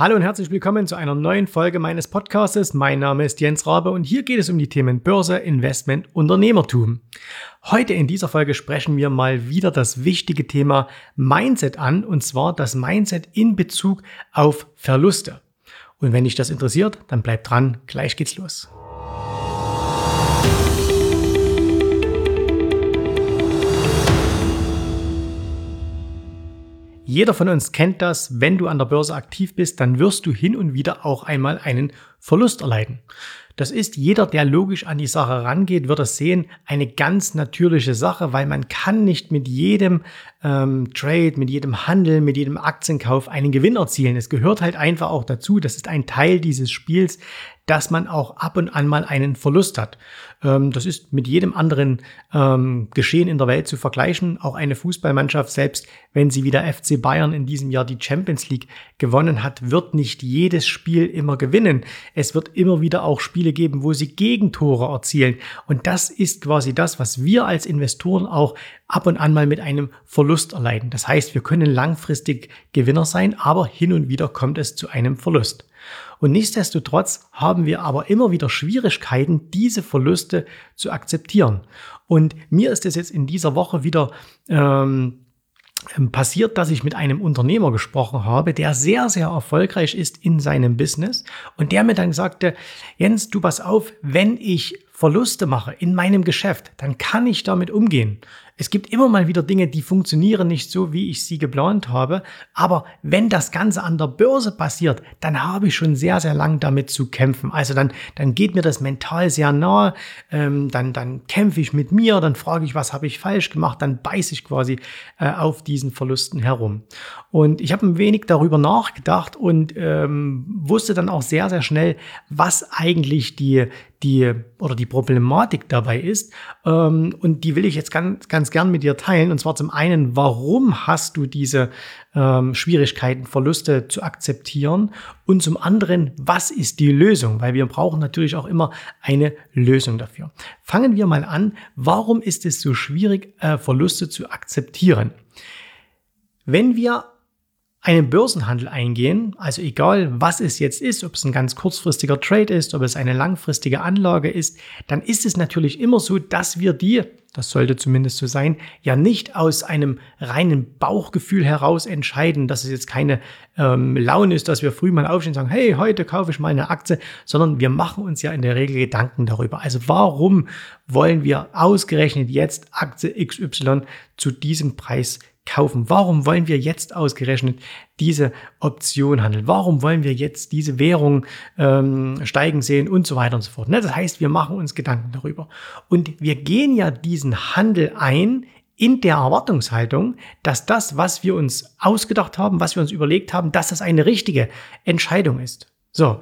Hallo und herzlich willkommen zu einer neuen Folge meines Podcastes. Mein Name ist Jens Rabe und hier geht es um die Themen Börse, Investment, Unternehmertum. Heute in dieser Folge sprechen wir mal wieder das wichtige Thema Mindset an und zwar das Mindset in Bezug auf Verluste. Und wenn dich das interessiert, dann bleib dran, gleich geht's los. Jeder von uns kennt das, wenn du an der Börse aktiv bist, dann wirst du hin und wieder auch einmal einen Verlust erleiden. Das ist jeder, der logisch an die Sache rangeht, wird das sehen, eine ganz natürliche Sache, weil man kann nicht mit jedem ähm, Trade, mit jedem Handel, mit jedem Aktienkauf einen Gewinn erzielen. Es gehört halt einfach auch dazu, das ist ein Teil dieses Spiels, dass man auch ab und an mal einen Verlust hat. Ähm, das ist mit jedem anderen ähm, Geschehen in der Welt zu vergleichen. Auch eine Fußballmannschaft, selbst wenn sie wie der FC Bayern in diesem Jahr die Champions League gewonnen hat, wird nicht jedes Spiel immer gewinnen. Es wird immer wieder auch Spiele geben, wo sie Gegentore erzielen. Und das ist quasi das, was wir als Investoren auch ab und an mal mit einem Verlust erleiden. Das heißt, wir können langfristig Gewinner sein, aber hin und wieder kommt es zu einem Verlust. Und nichtsdestotrotz haben wir aber immer wieder Schwierigkeiten, diese Verluste zu akzeptieren. Und mir ist es jetzt in dieser Woche wieder ähm, passiert, dass ich mit einem Unternehmer gesprochen habe, der sehr, sehr erfolgreich ist in seinem Business und der mir dann sagte, Jens, du pass auf, wenn ich Verluste mache in meinem Geschäft, dann kann ich damit umgehen. Es gibt immer mal wieder Dinge, die funktionieren nicht so, wie ich sie geplant habe. Aber wenn das Ganze an der Börse passiert, dann habe ich schon sehr, sehr lang damit zu kämpfen. Also dann, dann geht mir das mental sehr nahe. Ähm, dann, dann kämpfe ich mit mir, dann frage ich, was habe ich falsch gemacht, dann beiße ich quasi äh, auf diesen Verlusten herum. Und ich habe ein wenig darüber nachgedacht und ähm, wusste dann auch sehr, sehr schnell, was eigentlich die, die oder die Problematik dabei ist. Ähm, und die will ich jetzt ganz, ganz gern mit dir teilen. Und zwar zum einen, warum hast du diese ähm, Schwierigkeiten, Verluste zu akzeptieren? Und zum anderen, was ist die Lösung? Weil wir brauchen natürlich auch immer eine Lösung dafür. Fangen wir mal an. Warum ist es so schwierig, äh, Verluste zu akzeptieren? Wenn wir einen Börsenhandel eingehen, also egal was es jetzt ist, ob es ein ganz kurzfristiger Trade ist, ob es eine langfristige Anlage ist, dann ist es natürlich immer so, dass wir die, das sollte zumindest so sein, ja nicht aus einem reinen Bauchgefühl heraus entscheiden, dass es jetzt keine ähm, Laune ist, dass wir früh mal aufstehen und sagen, hey, heute kaufe ich mal eine Aktie, sondern wir machen uns ja in der Regel Gedanken darüber. Also warum wollen wir ausgerechnet jetzt Aktie XY zu diesem Preis kaufen? Warum wollen wir jetzt ausgerechnet diese Option handeln? Warum wollen wir jetzt diese Währung ähm, steigen sehen und so weiter und so fort? Ne? Das heißt, wir machen uns Gedanken darüber. Und wir gehen ja diesen Handel ein in der Erwartungshaltung, dass das, was wir uns ausgedacht haben, was wir uns überlegt haben, dass das eine richtige Entscheidung ist. So.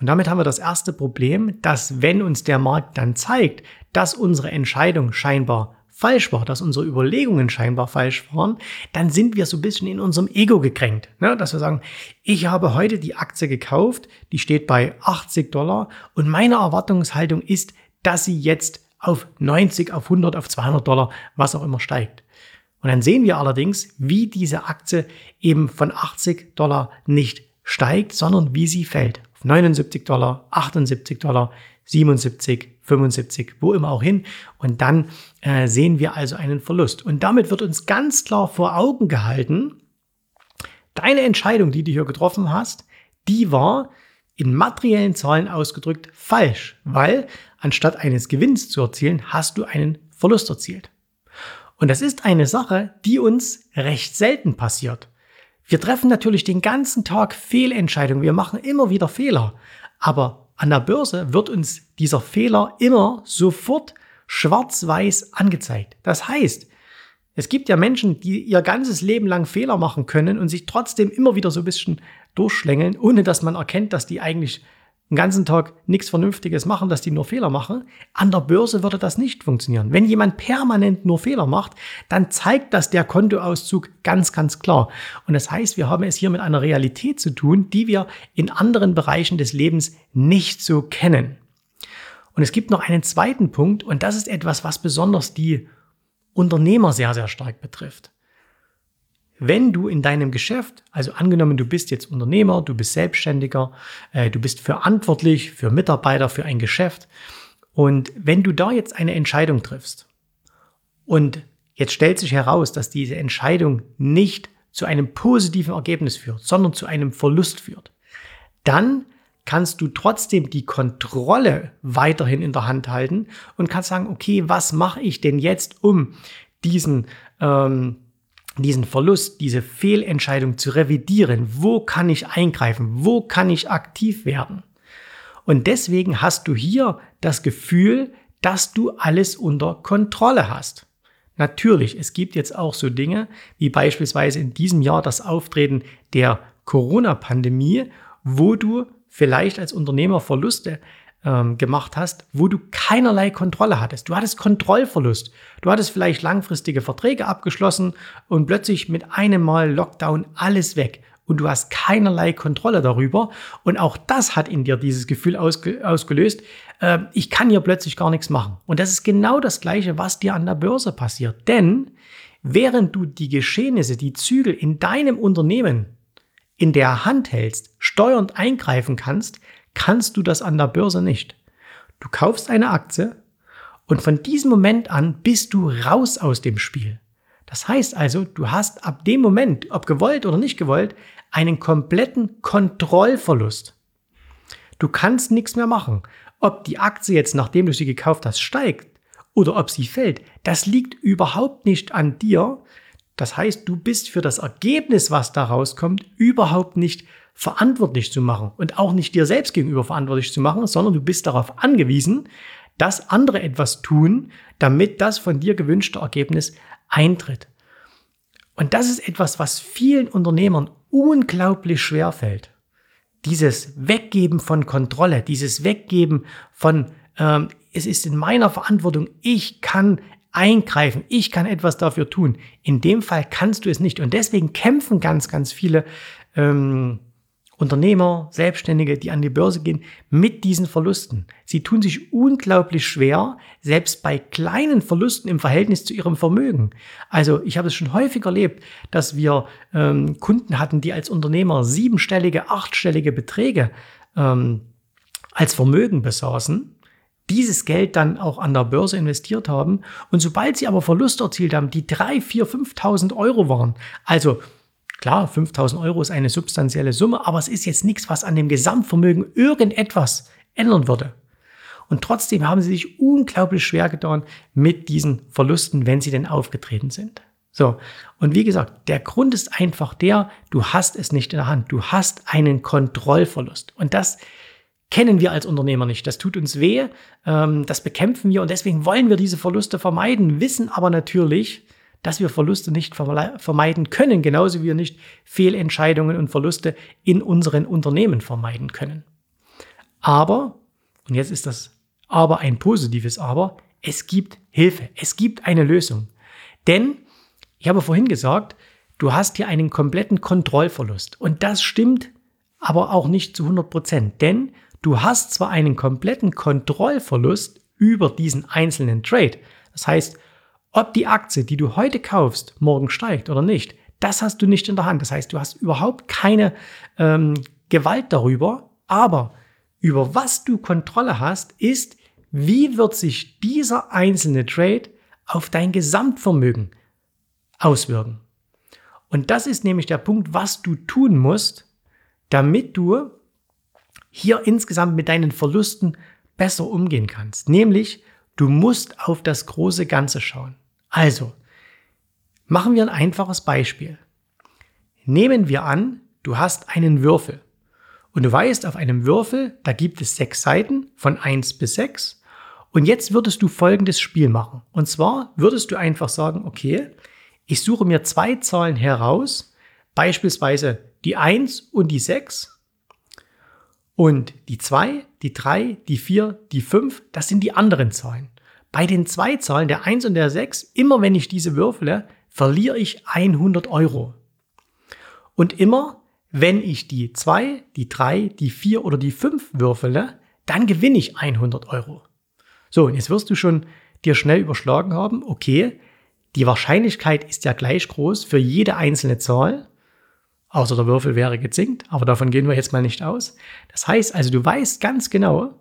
Und damit haben wir das erste Problem, dass wenn uns der Markt dann zeigt, dass unsere Entscheidung scheinbar falsch war, dass unsere Überlegungen scheinbar falsch waren, dann sind wir so ein bisschen in unserem Ego gekränkt. Ne? Dass wir sagen, ich habe heute die Aktie gekauft, die steht bei 80 Dollar und meine Erwartungshaltung ist, dass sie jetzt auf 90, auf 100, auf 200 Dollar, was auch immer steigt. Und dann sehen wir allerdings, wie diese Aktie eben von 80 Dollar nicht steigt, sondern wie sie fällt. Auf 79 Dollar, 78 Dollar, 77, 75, wo immer auch hin. Und dann äh, sehen wir also einen Verlust. Und damit wird uns ganz klar vor Augen gehalten, deine Entscheidung, die du hier getroffen hast, die war in materiellen Zahlen ausgedrückt falsch, weil anstatt eines Gewinns zu erzielen, hast du einen Verlust erzielt. Und das ist eine Sache, die uns recht selten passiert. Wir treffen natürlich den ganzen Tag Fehlentscheidungen, wir machen immer wieder Fehler, aber an der Börse wird uns dieser Fehler immer sofort schwarz-weiß angezeigt. Das heißt, es gibt ja Menschen, die ihr ganzes Leben lang Fehler machen können und sich trotzdem immer wieder so ein bisschen durchschlängeln, ohne dass man erkennt, dass die eigentlich den ganzen Tag nichts Vernünftiges machen, dass die nur Fehler machen. An der Börse würde das nicht funktionieren. Wenn jemand permanent nur Fehler macht, dann zeigt das der Kontoauszug ganz, ganz klar. Und das heißt, wir haben es hier mit einer Realität zu tun, die wir in anderen Bereichen des Lebens nicht so kennen. Und es gibt noch einen zweiten Punkt, und das ist etwas, was besonders die Unternehmer sehr, sehr stark betrifft. Wenn du in deinem Geschäft, also angenommen, du bist jetzt Unternehmer, du bist Selbstständiger, äh, du bist verantwortlich für Mitarbeiter, für ein Geschäft, und wenn du da jetzt eine Entscheidung triffst und jetzt stellt sich heraus, dass diese Entscheidung nicht zu einem positiven Ergebnis führt, sondern zu einem Verlust führt, dann kannst du trotzdem die Kontrolle weiterhin in der Hand halten und kannst sagen, okay, was mache ich denn jetzt, um diesen, ähm, diesen Verlust, diese Fehlentscheidung zu revidieren? Wo kann ich eingreifen? Wo kann ich aktiv werden? Und deswegen hast du hier das Gefühl, dass du alles unter Kontrolle hast. Natürlich, es gibt jetzt auch so Dinge wie beispielsweise in diesem Jahr das Auftreten der Corona-Pandemie, wo du vielleicht als Unternehmer Verluste ähm, gemacht hast, wo du keinerlei Kontrolle hattest. Du hattest Kontrollverlust. Du hattest vielleicht langfristige Verträge abgeschlossen und plötzlich mit einem Mal Lockdown alles weg und du hast keinerlei Kontrolle darüber. Und auch das hat in dir dieses Gefühl ausge ausgelöst, äh, ich kann hier plötzlich gar nichts machen. Und das ist genau das Gleiche, was dir an der Börse passiert. Denn während du die Geschehnisse, die Zügel in deinem Unternehmen in der Hand hältst, steuernd eingreifen kannst, kannst du das an der Börse nicht. Du kaufst eine Aktie und von diesem Moment an bist du raus aus dem Spiel. Das heißt also, du hast ab dem Moment, ob gewollt oder nicht gewollt, einen kompletten Kontrollverlust. Du kannst nichts mehr machen. Ob die Aktie jetzt, nachdem du sie gekauft hast, steigt oder ob sie fällt, das liegt überhaupt nicht an dir. Das heißt, du bist für das Ergebnis, was da rauskommt, überhaupt nicht verantwortlich zu machen und auch nicht dir selbst gegenüber verantwortlich zu machen, sondern du bist darauf angewiesen, dass andere etwas tun, damit das von dir gewünschte Ergebnis eintritt. Und das ist etwas, was vielen Unternehmern unglaublich schwer fällt. Dieses Weggeben von Kontrolle, dieses Weggeben von, ähm, es ist in meiner Verantwortung, ich kann eingreifen, ich kann etwas dafür tun. In dem Fall kannst du es nicht. Und deswegen kämpfen ganz, ganz viele ähm, Unternehmer, Selbstständige, die an die Börse gehen, mit diesen Verlusten. Sie tun sich unglaublich schwer, selbst bei kleinen Verlusten im Verhältnis zu ihrem Vermögen. Also ich habe es schon häufig erlebt, dass wir ähm, Kunden hatten, die als Unternehmer siebenstellige, achtstellige Beträge ähm, als Vermögen besaßen dieses Geld dann auch an der Börse investiert haben und sobald sie aber Verluste erzielt haben, die drei, vier, 5.000 Euro waren, also Klar, 5000 Euro ist eine substanzielle Summe, aber es ist jetzt nichts, was an dem Gesamtvermögen irgendetwas ändern würde. Und trotzdem haben sie sich unglaublich schwer getan mit diesen Verlusten, wenn sie denn aufgetreten sind. So. Und wie gesagt, der Grund ist einfach der, du hast es nicht in der Hand. Du hast einen Kontrollverlust. Und das kennen wir als Unternehmer nicht. Das tut uns weh. Ähm, das bekämpfen wir und deswegen wollen wir diese Verluste vermeiden, wissen aber natürlich, dass wir Verluste nicht vermeiden können, genauso wie wir nicht Fehlentscheidungen und Verluste in unseren Unternehmen vermeiden können. Aber, und jetzt ist das aber ein positives Aber, es gibt Hilfe, es gibt eine Lösung. Denn, ich habe vorhin gesagt, du hast hier einen kompletten Kontrollverlust. Und das stimmt aber auch nicht zu 100 Prozent. Denn du hast zwar einen kompletten Kontrollverlust über diesen einzelnen Trade. Das heißt, ob die Aktie, die du heute kaufst, morgen steigt oder nicht, das hast du nicht in der Hand. Das heißt, du hast überhaupt keine ähm, Gewalt darüber. Aber über was du Kontrolle hast, ist, wie wird sich dieser einzelne Trade auf dein Gesamtvermögen auswirken. Und das ist nämlich der Punkt, was du tun musst, damit du hier insgesamt mit deinen Verlusten besser umgehen kannst. Nämlich, Du musst auf das große Ganze schauen. Also, machen wir ein einfaches Beispiel. Nehmen wir an, du hast einen Würfel. Und du weißt, auf einem Würfel, da gibt es sechs Seiten von eins bis sechs. Und jetzt würdest du folgendes Spiel machen. Und zwar würdest du einfach sagen, okay, ich suche mir zwei Zahlen heraus, beispielsweise die eins und die sechs und die 2, die 3, die 4, die 5, das sind die anderen Zahlen. Bei den zwei Zahlen, der 1 und der 6, immer wenn ich diese würfle, verliere ich 100 Euro. Und immer, wenn ich die 2, die 3, die 4 oder die 5 würfele, dann gewinne ich 100 Euro. So, und jetzt wirst du schon dir schnell überschlagen haben, okay, die Wahrscheinlichkeit ist ja gleich groß für jede einzelne Zahl, außer der Würfel wäre gezinkt, aber davon gehen wir jetzt mal nicht aus. Das heißt also, du weißt ganz genau,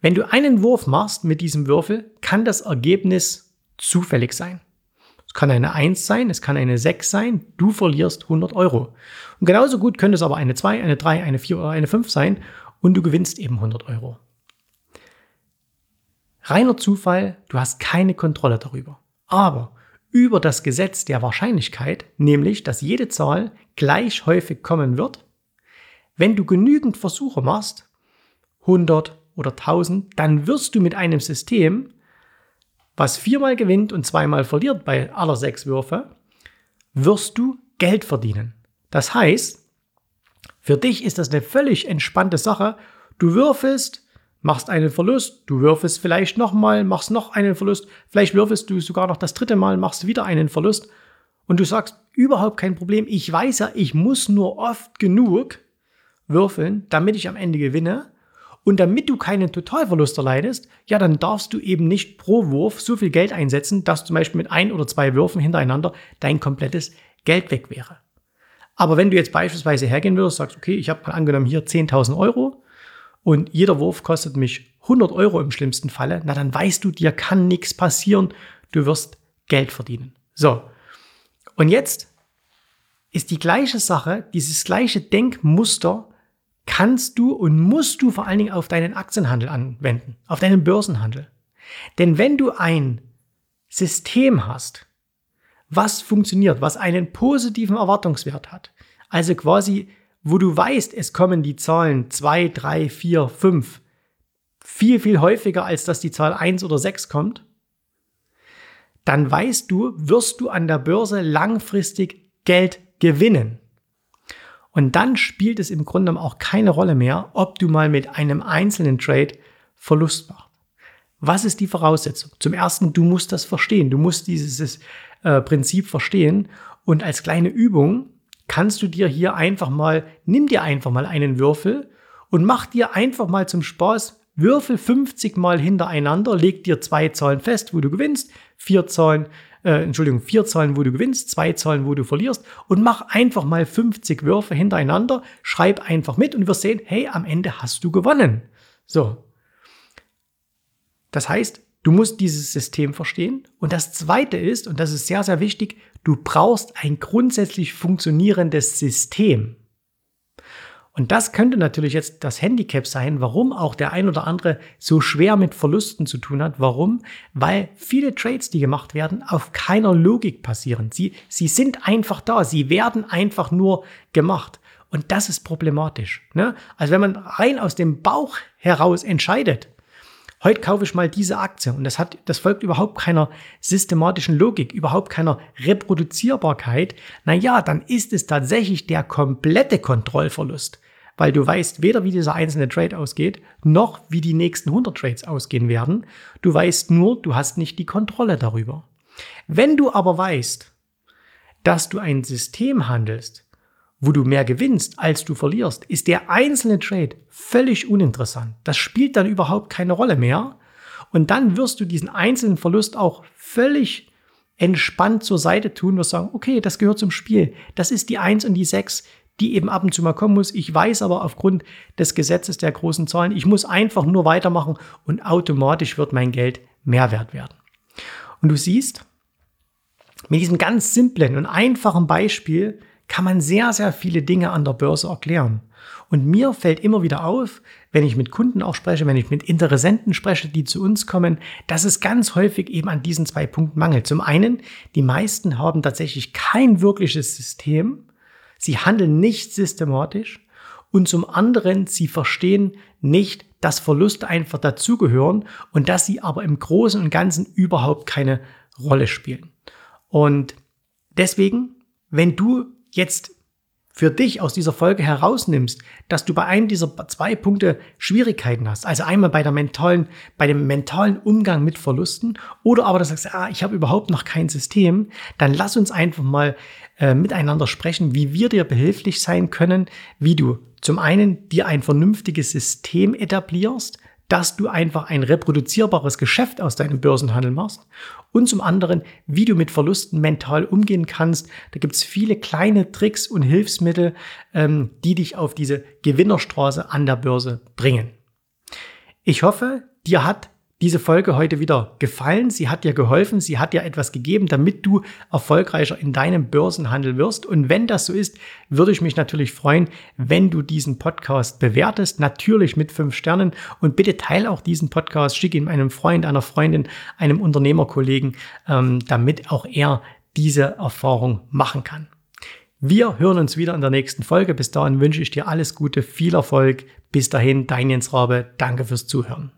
wenn du einen Wurf machst mit diesem Würfel, kann das Ergebnis zufällig sein. Es kann eine 1 sein, es kann eine 6 sein, du verlierst 100 Euro. Und genauso gut könnte es aber eine 2, eine 3, eine 4 oder eine 5 sein und du gewinnst eben 100 Euro. Reiner Zufall, du hast keine Kontrolle darüber. Aber über das Gesetz der Wahrscheinlichkeit, nämlich dass jede Zahl gleich häufig kommen wird, wenn du genügend Versuche machst, 100 oder 1000, dann wirst du mit einem System, was viermal gewinnt und zweimal verliert bei aller sechs Würfe, wirst du Geld verdienen. Das heißt, für dich ist das eine völlig entspannte Sache. Du würfelst, machst einen Verlust, du würfelst vielleicht nochmal, machst noch einen Verlust, vielleicht würfelst du sogar noch das dritte Mal, machst wieder einen Verlust und du sagst, überhaupt kein Problem, ich weiß ja, ich muss nur oft genug würfeln, damit ich am Ende gewinne. Und damit du keinen Totalverlust erleidest, ja, dann darfst du eben nicht pro Wurf so viel Geld einsetzen, dass zum Beispiel mit ein oder zwei Würfen hintereinander dein komplettes Geld weg wäre. Aber wenn du jetzt beispielsweise hergehen würdest, sagst, okay, ich habe angenommen hier 10.000 Euro und jeder Wurf kostet mich 100 Euro im schlimmsten Falle, na dann weißt du, dir kann nichts passieren, du wirst Geld verdienen. So, und jetzt ist die gleiche Sache, dieses gleiche Denkmuster kannst du und musst du vor allen Dingen auf deinen Aktienhandel anwenden, auf deinen Börsenhandel. Denn wenn du ein System hast, was funktioniert, was einen positiven Erwartungswert hat, also quasi, wo du weißt, es kommen die Zahlen 2, 3, 4, 5 viel, viel häufiger, als dass die Zahl 1 oder 6 kommt, dann weißt du, wirst du an der Börse langfristig Geld gewinnen. Und dann spielt es im Grunde auch keine Rolle mehr, ob du mal mit einem einzelnen Trade Verlust machst. Was ist die Voraussetzung? Zum ersten, du musst das verstehen. Du musst dieses äh, Prinzip verstehen. Und als kleine Übung kannst du dir hier einfach mal, nimm dir einfach mal einen Würfel und mach dir einfach mal zum Spaß Würfel 50 mal hintereinander, leg dir zwei Zahlen fest, wo du gewinnst, vier Zahlen, äh, Entschuldigung, vier Zahlen, wo du gewinnst, zwei Zahlen, wo du verlierst und mach einfach mal 50 Würfe hintereinander, schreib einfach mit und wir sehen, hey, am Ende hast du gewonnen. So. Das heißt, du musst dieses System verstehen. Und das zweite ist, und das ist sehr, sehr wichtig, du brauchst ein grundsätzlich funktionierendes System. Und das könnte natürlich jetzt das Handicap sein, warum auch der ein oder andere so schwer mit Verlusten zu tun hat. Warum? Weil viele Trades, die gemacht werden, auf keiner Logik passieren. Sie, sie sind einfach da. Sie werden einfach nur gemacht. Und das ist problematisch. Ne? Also wenn man rein aus dem Bauch heraus entscheidet, heute kaufe ich mal diese Aktie und das hat, das folgt überhaupt keiner systematischen Logik, überhaupt keiner Reproduzierbarkeit, na ja, dann ist es tatsächlich der komplette Kontrollverlust weil du weißt weder, wie dieser einzelne Trade ausgeht, noch wie die nächsten 100 Trades ausgehen werden. Du weißt nur, du hast nicht die Kontrolle darüber. Wenn du aber weißt, dass du ein System handelst, wo du mehr gewinnst, als du verlierst, ist der einzelne Trade völlig uninteressant. Das spielt dann überhaupt keine Rolle mehr. Und dann wirst du diesen einzelnen Verlust auch völlig entspannt zur Seite tun und sagen, okay, das gehört zum Spiel. Das ist die 1 und die 6 die eben ab und zu mal kommen muss. Ich weiß aber aufgrund des Gesetzes der großen Zahlen, ich muss einfach nur weitermachen und automatisch wird mein Geld mehr wert werden. Und du siehst, mit diesem ganz simplen und einfachen Beispiel kann man sehr, sehr viele Dinge an der Börse erklären. Und mir fällt immer wieder auf, wenn ich mit Kunden auch spreche, wenn ich mit Interessenten spreche, die zu uns kommen, dass es ganz häufig eben an diesen zwei Punkten mangelt. Zum einen, die meisten haben tatsächlich kein wirkliches System, Sie handeln nicht systematisch und zum anderen, sie verstehen nicht, dass Verluste einfach dazugehören und dass sie aber im Großen und Ganzen überhaupt keine Rolle spielen. Und deswegen, wenn du jetzt für dich aus dieser Folge herausnimmst, dass du bei einem dieser zwei Punkte Schwierigkeiten hast, also einmal bei der mentalen, bei dem mentalen Umgang mit Verlusten oder aber du sagst, ah, ich habe überhaupt noch kein System, dann lass uns einfach mal äh, miteinander sprechen, wie wir dir behilflich sein können, wie du zum einen dir ein vernünftiges System etablierst, dass du einfach ein reproduzierbares Geschäft aus deinem Börsenhandel machst und zum anderen, wie du mit Verlusten mental umgehen kannst. Da gibt es viele kleine Tricks und Hilfsmittel, ähm, die dich auf diese Gewinnerstraße an der Börse bringen. Ich hoffe, dir hat diese Folge heute wieder gefallen. Sie hat dir geholfen, sie hat dir etwas gegeben, damit du erfolgreicher in deinem Börsenhandel wirst. Und wenn das so ist, würde ich mich natürlich freuen, wenn du diesen Podcast bewertest, natürlich mit fünf Sternen. Und bitte teile auch diesen Podcast, schick ihn einem Freund, einer Freundin, einem Unternehmerkollegen, ähm, damit auch er diese Erfahrung machen kann. Wir hören uns wieder in der nächsten Folge. Bis dahin wünsche ich dir alles Gute, viel Erfolg. Bis dahin, dein Jens Rabe. Danke fürs Zuhören.